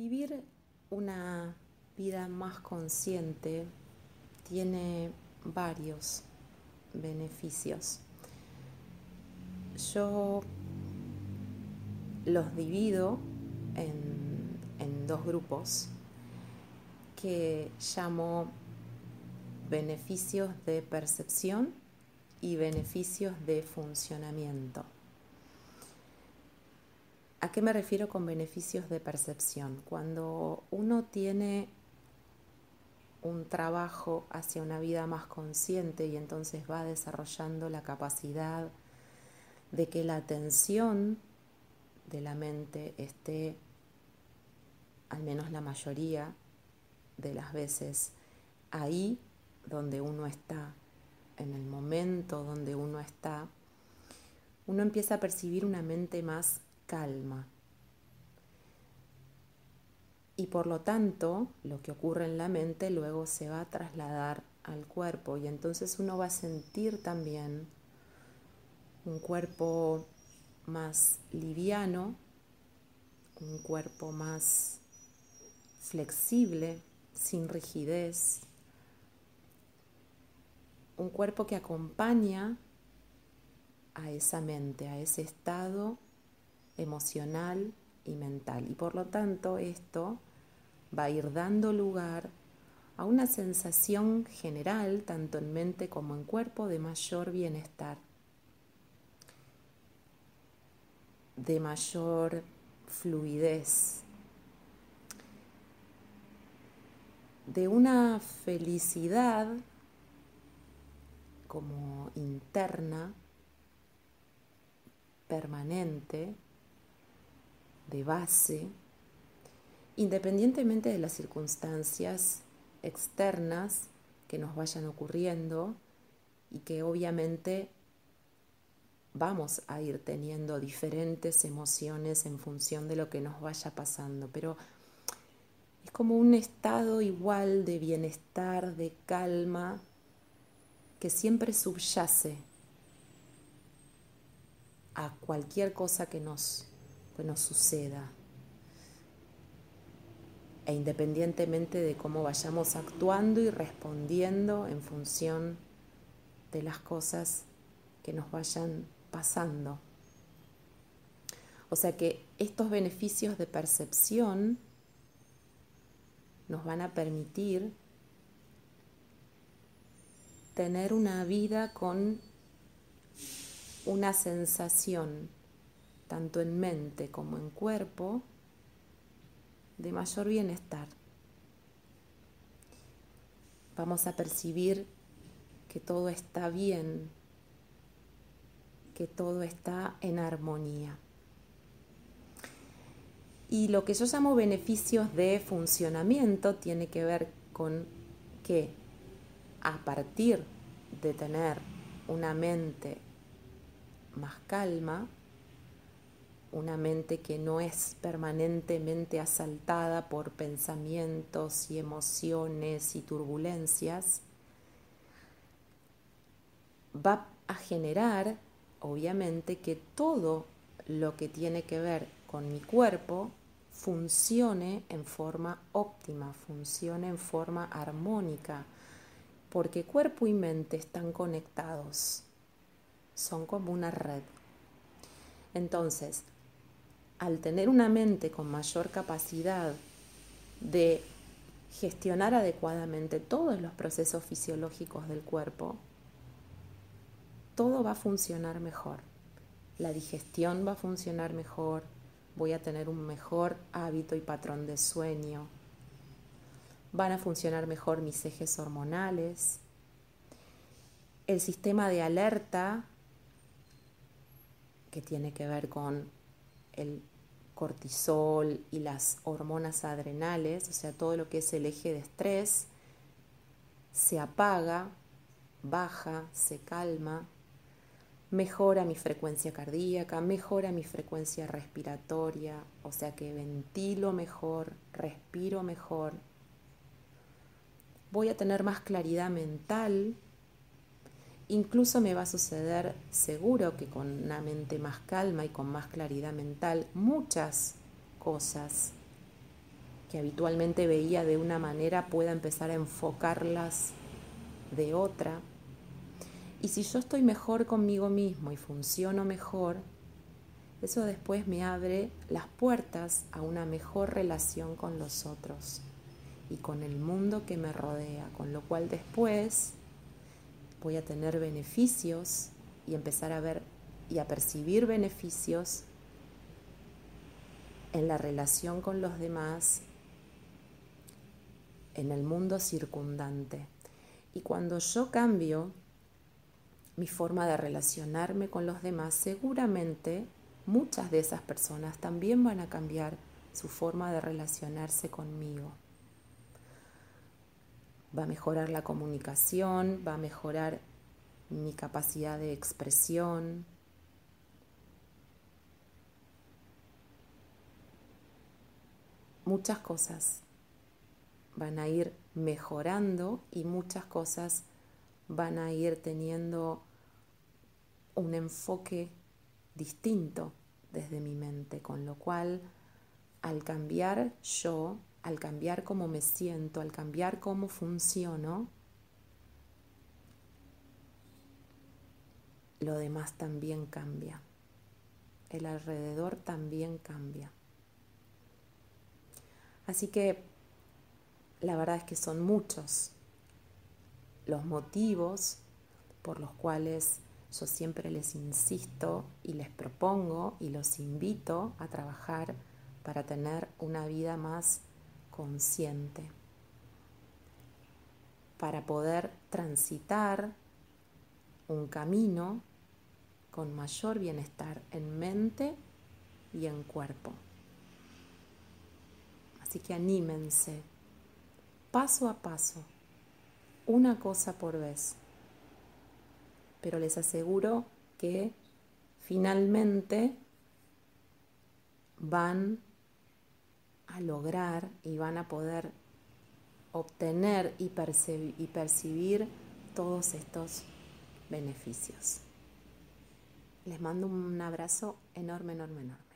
Vivir una vida más consciente tiene varios beneficios. Yo los divido en, dos grupos que llamo beneficios de percepción y beneficios de funcionamiento. ¿A qué me refiero con beneficios de percepción? Cuando uno tiene un trabajo hacia una vida más consciente y entonces va desarrollando la capacidad de que la atención de la mente esté, al menos la mayoría de las veces, ahí donde uno está, en el momento donde uno está, uno empieza a percibir una mente más calma. Y por lo tanto, lo que ocurre en la mente luego se va a trasladar al cuerpo y entonces uno va a sentir también un cuerpo más liviano, un cuerpo más flexible, sin rigidez, un cuerpo que acompaña a esa mente, a ese estado emocional y mental. Y por lo tanto esto va a ir dando lugar a una sensación general, tanto en mente como en cuerpo, de mayor bienestar, de mayor fluidez, de una felicidad como interna, permanente, de base, independientemente de las circunstancias externas que nos vayan ocurriendo y que obviamente vamos a ir teniendo diferentes emociones en función de lo que nos vaya pasando, pero es como un estado igual de bienestar, de calma, que siempre subyace a cualquier cosa que nos que nos suceda. E independientemente de cómo vayamos actuando y respondiendo en función de las cosas que nos vayan pasando. O sea que estos beneficios de percepción nos van a permitir tener una vida con una sensación tanto en mente como en cuerpo, de mayor bienestar. Vamos a percibir que todo está bien, que todo está en armonía. Y lo que yo llamo beneficios de funcionamiento tiene que ver con que a partir de tener una mente más calma, una mente que no es permanentemente asaltada por pensamientos y emociones y turbulencias, va a generar, obviamente, que todo lo que tiene que ver con mi cuerpo funcione en forma óptima, funcione en forma armónica, porque cuerpo y mente están conectados, son como una red. Entonces, al tener una mente con mayor capacidad de gestionar adecuadamente todos los procesos fisiológicos del cuerpo, todo va a funcionar mejor. La digestión va a funcionar mejor, voy a tener un mejor hábito y patrón de sueño, van a funcionar mejor mis ejes hormonales, el sistema de alerta que tiene que ver con el cortisol y las hormonas adrenales, o sea, todo lo que es el eje de estrés, se apaga, baja, se calma, mejora mi frecuencia cardíaca, mejora mi frecuencia respiratoria, o sea que ventilo mejor, respiro mejor, voy a tener más claridad mental, Incluso me va a suceder seguro que con una mente más calma y con más claridad mental, muchas cosas que habitualmente veía de una manera pueda empezar a enfocarlas de otra. Y si yo estoy mejor conmigo mismo y funciono mejor, eso después me abre las puertas a una mejor relación con los otros y con el mundo que me rodea, con lo cual después voy a tener beneficios y empezar a ver y a percibir beneficios en la relación con los demás, en el mundo circundante. Y cuando yo cambio mi forma de relacionarme con los demás, seguramente muchas de esas personas también van a cambiar su forma de relacionarse conmigo. Va a mejorar la comunicación, va a mejorar mi capacidad de expresión, muchas cosas van a ir mejorando y muchas cosas van a ir teniendo un enfoque distinto desde mi mente, con lo cual al cambiar yo, al cambiar cómo me siento, al cambiar cómo funciono, lo demás también cambia, el alrededor también cambia. Así que la verdad es que son muchos los motivos por los cuales yo siempre les insisto y les propongo y los invito a trabajar para tener una vida más consciente, para poder transitar un camino con mayor bienestar en mente y en cuerpo. Así que anímense, paso a paso, una cosa por vez. Pero les aseguro que finalmente van lograr y van a poder obtener y, percibir, todos estos beneficios. Les mando un abrazo enorme, enorme, enorme.